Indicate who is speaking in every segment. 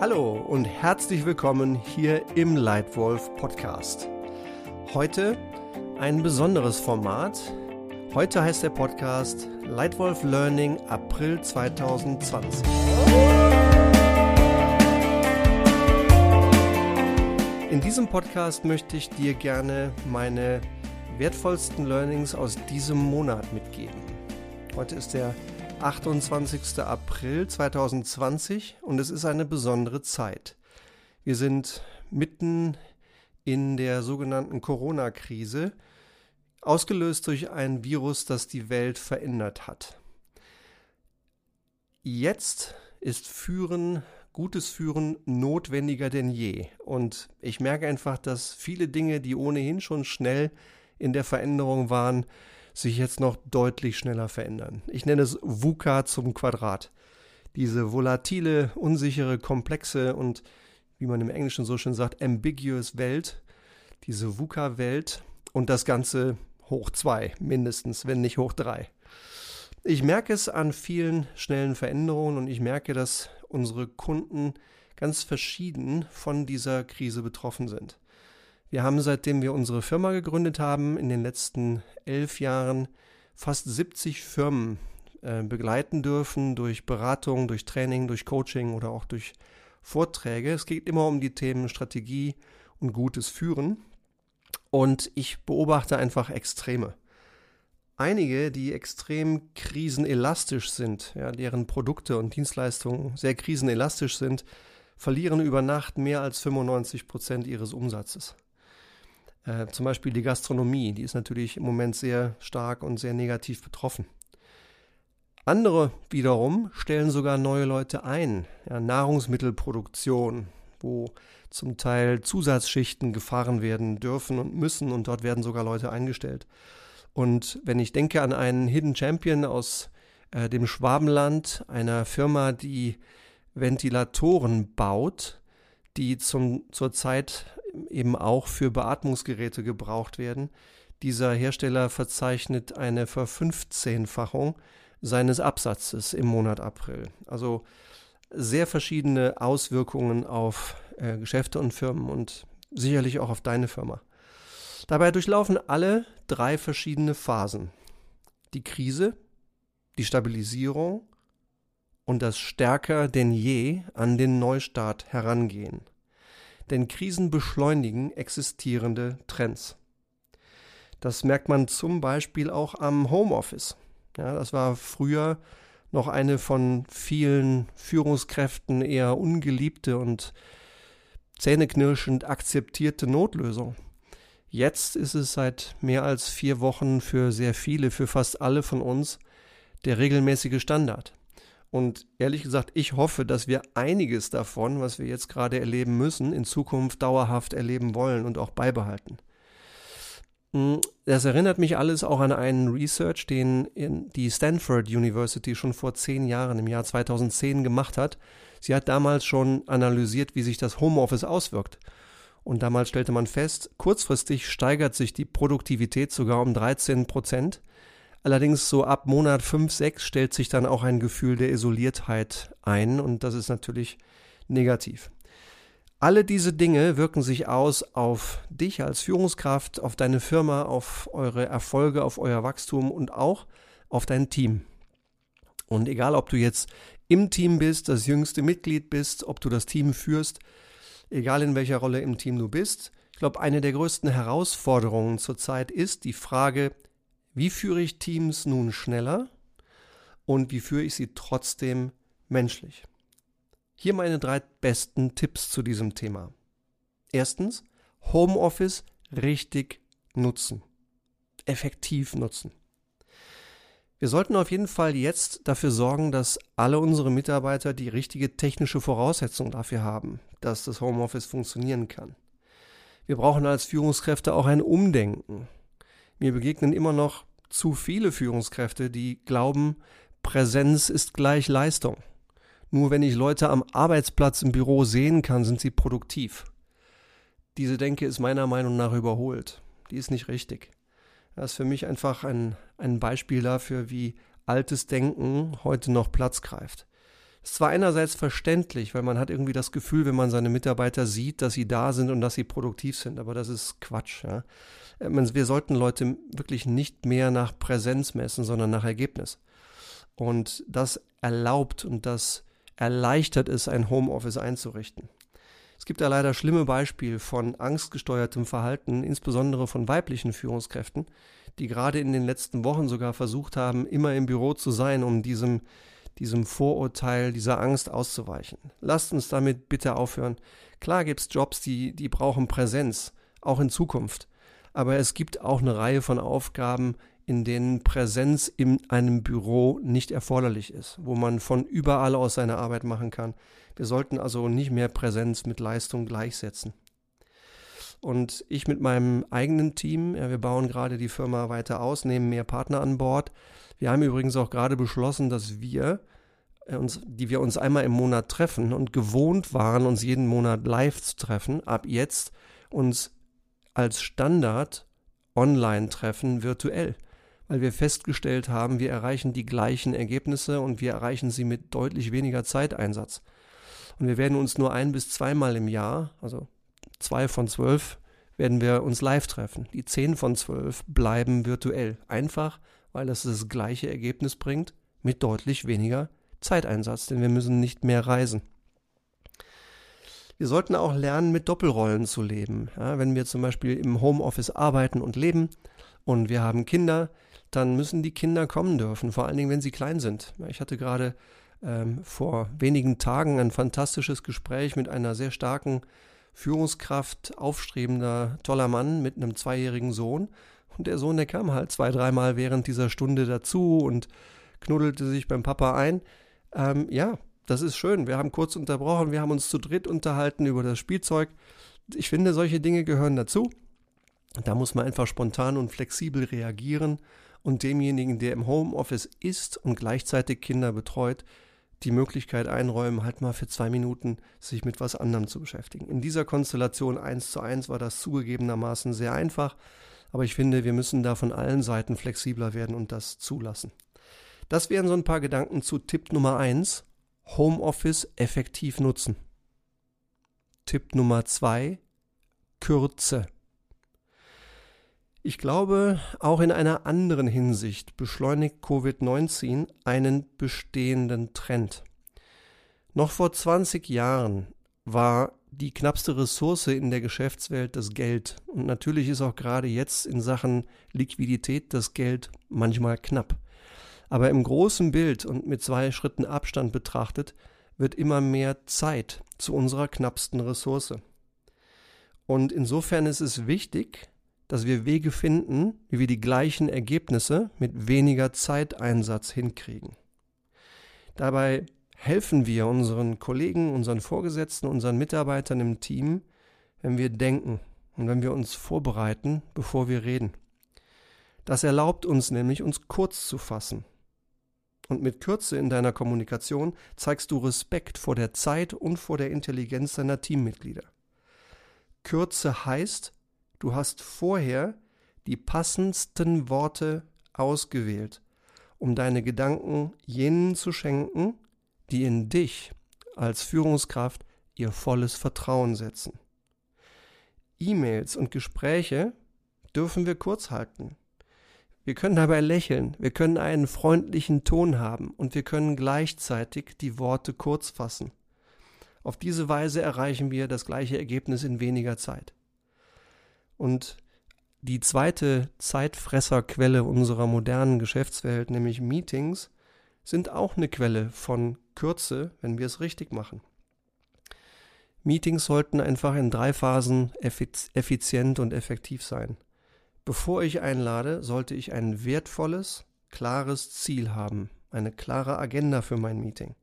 Speaker 1: Hallo und herzlich willkommen hier im Lightwolf Podcast. Heute ein besonderes Format. Heute heißt der Podcast Lightwolf Learning April 2020. In diesem Podcast möchte ich dir gerne meine wertvollsten Learnings aus diesem Monat mitgeben. Heute ist der 28. April 2020 und es ist eine besondere Zeit. Wir sind mitten in der sogenannten Corona-Krise, ausgelöst durch ein Virus, das die Welt verändert hat. Jetzt ist Führen, gutes Führen notwendiger denn je. Und ich merke einfach, dass viele Dinge, die ohnehin schon schnell in der Veränderung waren, sich jetzt noch deutlich schneller verändern. Ich nenne es VUCA zum Quadrat. Diese volatile, unsichere, komplexe und, wie man im Englischen so schön sagt, ambiguous Welt, diese VUCA-Welt und das Ganze hoch zwei, mindestens, wenn nicht hoch drei. Ich merke es an vielen schnellen Veränderungen und ich merke, dass unsere Kunden ganz verschieden von dieser Krise betroffen sind. Wir haben, seitdem wir unsere Firma gegründet haben, in den letzten elf Jahren fast 70 Firmen äh, begleiten dürfen durch Beratung, durch Training, durch Coaching oder auch durch Vorträge. Es geht immer um die Themen Strategie und gutes Führen. Und ich beobachte einfach Extreme. Einige, die extrem krisenelastisch sind, ja, deren Produkte und Dienstleistungen sehr krisenelastisch sind, verlieren über Nacht mehr als 95 Prozent ihres Umsatzes. Äh, zum Beispiel die Gastronomie, die ist natürlich im Moment sehr stark und sehr negativ betroffen. Andere wiederum stellen sogar neue Leute ein. Ja, Nahrungsmittelproduktion, wo zum Teil Zusatzschichten gefahren werden dürfen und müssen und dort werden sogar Leute eingestellt. Und wenn ich denke an einen Hidden Champion aus äh, dem Schwabenland, einer Firma, die Ventilatoren baut, die zum, zurzeit eben auch für Beatmungsgeräte gebraucht werden. Dieser Hersteller verzeichnet eine Verfünfzehnfachung seines Absatzes im Monat April. Also sehr verschiedene Auswirkungen auf äh, Geschäfte und Firmen und sicherlich auch auf deine Firma. Dabei durchlaufen alle drei verschiedene Phasen. Die Krise, die Stabilisierung und das stärker denn je an den Neustart herangehen denn Krisen beschleunigen existierende Trends. Das merkt man zum Beispiel auch am Homeoffice. Ja, das war früher noch eine von vielen Führungskräften eher ungeliebte und zähneknirschend akzeptierte Notlösung. Jetzt ist es seit mehr als vier Wochen für sehr viele, für fast alle von uns der regelmäßige Standard. Und ehrlich gesagt, ich hoffe, dass wir einiges davon, was wir jetzt gerade erleben müssen, in Zukunft dauerhaft erleben wollen und auch beibehalten. Hm, das erinnert mich alles auch an einen Research, den die Stanford University schon vor zehn Jahren, im Jahr 2010, gemacht hat. Sie hat damals schon analysiert, wie sich das Homeoffice auswirkt. Und damals stellte man fest, kurzfristig steigert sich die Produktivität sogar um 13 Prozent. Allerdings so ab Monat 5, 6 stellt sich dann auch ein Gefühl der Isoliertheit ein und das ist natürlich negativ. Alle diese Dinge wirken sich aus auf dich als Führungskraft, auf deine Firma, auf eure Erfolge, auf euer Wachstum und auch auf dein Team. Und egal, ob du jetzt im Team bist, das jüngste Mitglied bist, ob du das Team führst, egal in welcher Rolle im Team du bist, ich glaube, eine der größten Herausforderungen zurzeit ist die Frage, wie führe ich Teams nun schneller und wie führe ich sie trotzdem menschlich? Hier meine drei besten Tipps zu diesem Thema. Erstens, Homeoffice richtig nutzen. Effektiv nutzen. Wir sollten auf jeden Fall jetzt dafür sorgen, dass alle unsere Mitarbeiter die richtige technische Voraussetzung dafür haben, dass das Homeoffice funktionieren kann. Wir brauchen als Führungskräfte auch ein Umdenken. Mir begegnen immer noch zu viele Führungskräfte, die glauben, Präsenz ist gleich Leistung. Nur wenn ich Leute am Arbeitsplatz im Büro sehen kann, sind sie produktiv. Diese Denke ist meiner Meinung nach überholt. Die ist nicht richtig. Das ist für mich einfach ein, ein Beispiel dafür, wie altes Denken heute noch Platz greift. Ist zwar einerseits verständlich, weil man hat irgendwie das Gefühl, wenn man seine Mitarbeiter sieht, dass sie da sind und dass sie produktiv sind, aber das ist Quatsch. Ja? Äh, wir sollten Leute wirklich nicht mehr nach Präsenz messen, sondern nach Ergebnis. Und das erlaubt und das erleichtert es, ein Homeoffice einzurichten. Es gibt da leider schlimme Beispiele von angstgesteuertem Verhalten, insbesondere von weiblichen Führungskräften, die gerade in den letzten Wochen sogar versucht haben, immer im Büro zu sein, um diesem, diesem Vorurteil, dieser Angst auszuweichen. Lasst uns damit bitte aufhören. Klar gibt es Jobs, die, die brauchen Präsenz, auch in Zukunft. Aber es gibt auch eine Reihe von Aufgaben, in denen Präsenz in einem Büro nicht erforderlich ist, wo man von überall aus seine Arbeit machen kann. Wir sollten also nicht mehr Präsenz mit Leistung gleichsetzen. Und ich mit meinem eigenen Team, ja, wir bauen gerade die Firma weiter aus, nehmen mehr Partner an Bord. Wir haben übrigens auch gerade beschlossen, dass wir uns, die wir uns einmal im Monat treffen und gewohnt waren, uns jeden Monat live zu treffen, ab jetzt uns als Standard online treffen virtuell weil wir festgestellt haben, wir erreichen die gleichen Ergebnisse und wir erreichen sie mit deutlich weniger Zeiteinsatz. Und wir werden uns nur ein bis zweimal im Jahr, also zwei von zwölf, werden wir uns live treffen. Die zehn von zwölf bleiben virtuell. Einfach, weil das das gleiche Ergebnis bringt mit deutlich weniger Zeiteinsatz, denn wir müssen nicht mehr reisen. Wir sollten auch lernen, mit Doppelrollen zu leben. Ja, wenn wir zum Beispiel im Homeoffice arbeiten und leben und wir haben Kinder, dann müssen die Kinder kommen dürfen, vor allen Dingen, wenn sie klein sind. Ich hatte gerade ähm, vor wenigen Tagen ein fantastisches Gespräch mit einer sehr starken Führungskraft, aufstrebender, toller Mann mit einem zweijährigen Sohn. Und der Sohn, der kam halt zwei, dreimal während dieser Stunde dazu und knuddelte sich beim Papa ein. Ähm, ja, das ist schön. Wir haben kurz unterbrochen, wir haben uns zu dritt unterhalten über das Spielzeug. Ich finde, solche Dinge gehören dazu. Da muss man einfach spontan und flexibel reagieren und demjenigen, der im Homeoffice ist und gleichzeitig Kinder betreut, die Möglichkeit einräumen, halt mal für zwei Minuten sich mit was anderem zu beschäftigen. In dieser Konstellation eins zu eins war das zugegebenermaßen sehr einfach, aber ich finde, wir müssen da von allen Seiten flexibler werden und das zulassen. Das wären so ein paar Gedanken zu Tipp Nummer eins: Homeoffice effektiv nutzen. Tipp Nummer zwei: Kürze. Ich glaube, auch in einer anderen Hinsicht beschleunigt Covid-19 einen bestehenden Trend. Noch vor 20 Jahren war die knappste Ressource in der Geschäftswelt das Geld. Und natürlich ist auch gerade jetzt in Sachen Liquidität das Geld manchmal knapp. Aber im großen Bild und mit zwei Schritten Abstand betrachtet, wird immer mehr Zeit zu unserer knappsten Ressource. Und insofern ist es wichtig, dass wir Wege finden, wie wir die gleichen Ergebnisse mit weniger Zeiteinsatz hinkriegen. Dabei helfen wir unseren Kollegen, unseren Vorgesetzten, unseren Mitarbeitern im Team, wenn wir denken und wenn wir uns vorbereiten, bevor wir reden. Das erlaubt uns nämlich, uns kurz zu fassen. Und mit Kürze in deiner Kommunikation zeigst du Respekt vor der Zeit und vor der Intelligenz deiner Teammitglieder. Kürze heißt, Du hast vorher die passendsten Worte ausgewählt, um deine Gedanken jenen zu schenken, die in dich als Führungskraft ihr volles Vertrauen setzen. E-Mails und Gespräche dürfen wir kurz halten. Wir können dabei lächeln, wir können einen freundlichen Ton haben und wir können gleichzeitig die Worte kurz fassen. Auf diese Weise erreichen wir das gleiche Ergebnis in weniger Zeit. Und die zweite Zeitfresserquelle unserer modernen Geschäftswelt, nämlich Meetings, sind auch eine Quelle von Kürze, wenn wir es richtig machen. Meetings sollten einfach in drei Phasen effizient und effektiv sein. Bevor ich einlade, sollte ich ein wertvolles, klares Ziel haben, eine klare Agenda für mein Meeting.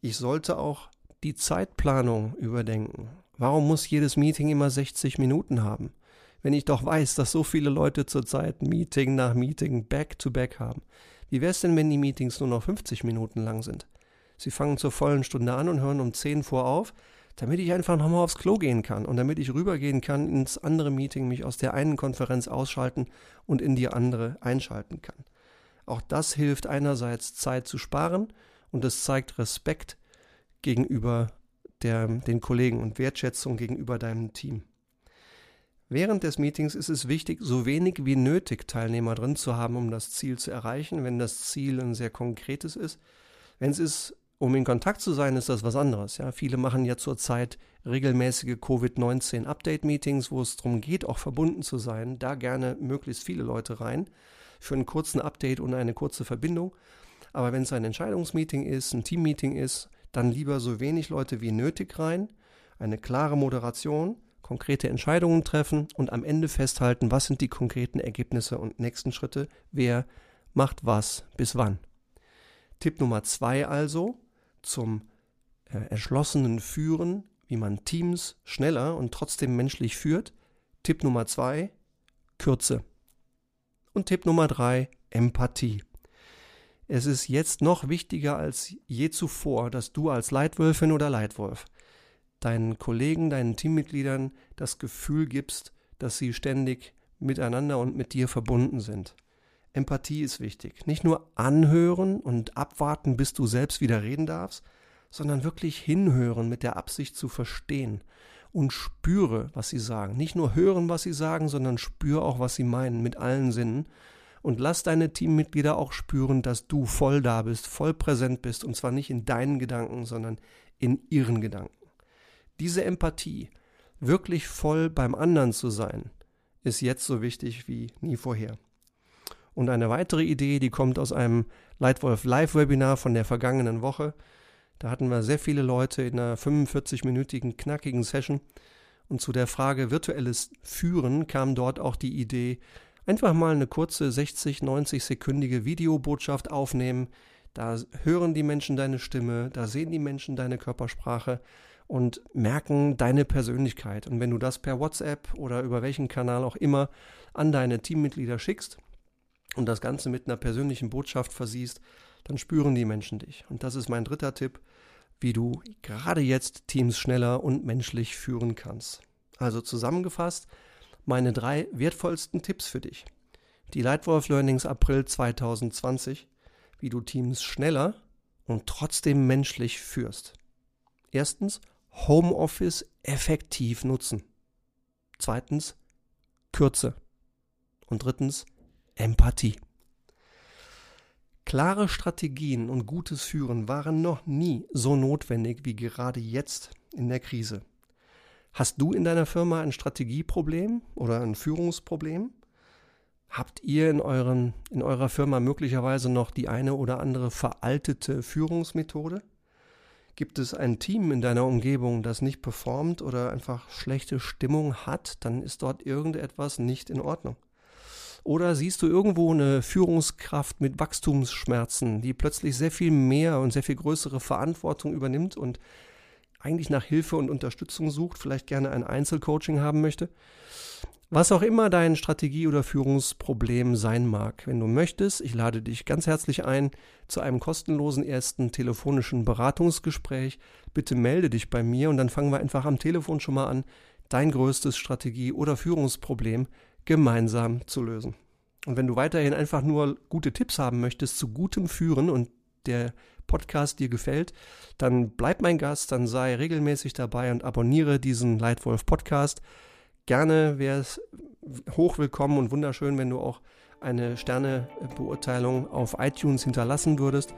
Speaker 1: Ich sollte auch die Zeitplanung überdenken. Warum muss jedes Meeting immer 60 Minuten haben? Wenn ich doch weiß, dass so viele Leute zurzeit Meeting nach Meeting back-to-back -back haben. Wie wäre es denn, wenn die Meetings nur noch 50 Minuten lang sind? Sie fangen zur vollen Stunde an und hören um 10 vor auf, damit ich einfach nochmal aufs Klo gehen kann und damit ich rübergehen kann ins andere Meeting, mich aus der einen Konferenz ausschalten und in die andere einschalten kann. Auch das hilft einerseits Zeit zu sparen und es zeigt Respekt gegenüber der, den Kollegen und Wertschätzung gegenüber deinem Team. Während des Meetings ist es wichtig, so wenig wie nötig Teilnehmer drin zu haben, um das Ziel zu erreichen, wenn das Ziel ein sehr konkretes ist. Wenn es ist, um in Kontakt zu sein, ist das was anderes. Ja, viele machen ja zurzeit regelmäßige Covid-19-Update-Meetings, wo es darum geht, auch verbunden zu sein. Da gerne möglichst viele Leute rein für einen kurzen Update und eine kurze Verbindung. Aber wenn es ein Entscheidungsmeeting ist, ein Teammeeting ist, dann lieber so wenig Leute wie nötig rein, eine klare Moderation, konkrete Entscheidungen treffen und am Ende festhalten, was sind die konkreten Ergebnisse und nächsten Schritte, wer macht was bis wann. Tipp Nummer zwei also zum äh, erschlossenen Führen, wie man Teams schneller und trotzdem menschlich führt. Tipp Nummer zwei, Kürze. Und Tipp Nummer drei, Empathie. Es ist jetzt noch wichtiger als je zuvor, dass du als Leitwölfin oder Leitwolf deinen Kollegen, deinen Teammitgliedern das Gefühl gibst, dass sie ständig miteinander und mit dir verbunden sind. Empathie ist wichtig. Nicht nur anhören und abwarten, bis du selbst wieder reden darfst, sondern wirklich hinhören mit der Absicht zu verstehen und spüre, was sie sagen. Nicht nur hören, was sie sagen, sondern spüre auch, was sie meinen mit allen Sinnen und lass deine Teammitglieder auch spüren, dass du voll da bist, voll präsent bist und zwar nicht in deinen Gedanken, sondern in ihren Gedanken. Diese Empathie, wirklich voll beim anderen zu sein, ist jetzt so wichtig wie nie vorher. Und eine weitere Idee, die kommt aus einem Leitwolf Live-Webinar von der vergangenen Woche. Da hatten wir sehr viele Leute in einer 45-minütigen knackigen Session. Und zu der Frage virtuelles Führen kam dort auch die Idee, Einfach mal eine kurze 60, 90 sekündige Videobotschaft aufnehmen. Da hören die Menschen deine Stimme, da sehen die Menschen deine Körpersprache und merken deine Persönlichkeit. Und wenn du das per WhatsApp oder über welchen Kanal auch immer an deine Teammitglieder schickst und das Ganze mit einer persönlichen Botschaft versiehst, dann spüren die Menschen dich. Und das ist mein dritter Tipp, wie du gerade jetzt Teams schneller und menschlich führen kannst. Also zusammengefasst, meine drei wertvollsten Tipps für dich. Die Lightwolf Learnings April 2020, wie du Teams schneller und trotzdem menschlich führst. Erstens, Homeoffice effektiv nutzen. Zweitens, Kürze. Und drittens, Empathie. Klare Strategien und gutes Führen waren noch nie so notwendig wie gerade jetzt in der Krise. Hast du in deiner Firma ein Strategieproblem oder ein Führungsproblem? Habt ihr in, euren, in eurer Firma möglicherweise noch die eine oder andere veraltete Führungsmethode? Gibt es ein Team in deiner Umgebung, das nicht performt oder einfach schlechte Stimmung hat, dann ist dort irgendetwas nicht in Ordnung. Oder siehst du irgendwo eine Führungskraft mit Wachstumsschmerzen, die plötzlich sehr viel mehr und sehr viel größere Verantwortung übernimmt und eigentlich nach Hilfe und Unterstützung sucht, vielleicht gerne ein Einzelcoaching haben möchte. Was auch immer dein Strategie- oder Führungsproblem sein mag, wenn du möchtest, ich lade dich ganz herzlich ein zu einem kostenlosen ersten telefonischen Beratungsgespräch. Bitte melde dich bei mir und dann fangen wir einfach am Telefon schon mal an, dein größtes Strategie- oder Führungsproblem gemeinsam zu lösen. Und wenn du weiterhin einfach nur gute Tipps haben möchtest zu gutem Führen und der Podcast dir gefällt, dann bleib mein Gast, dann sei regelmäßig dabei und abonniere diesen Leitwolf Podcast. Gerne wäre es hochwillkommen und wunderschön, wenn du auch eine Sternebeurteilung auf iTunes hinterlassen würdest.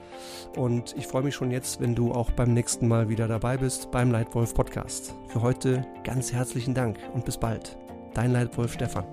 Speaker 1: Und ich freue mich schon jetzt, wenn du auch beim nächsten Mal wieder dabei bist beim Leitwolf Podcast. Für heute ganz herzlichen Dank und bis bald. Dein Leitwolf Stefan.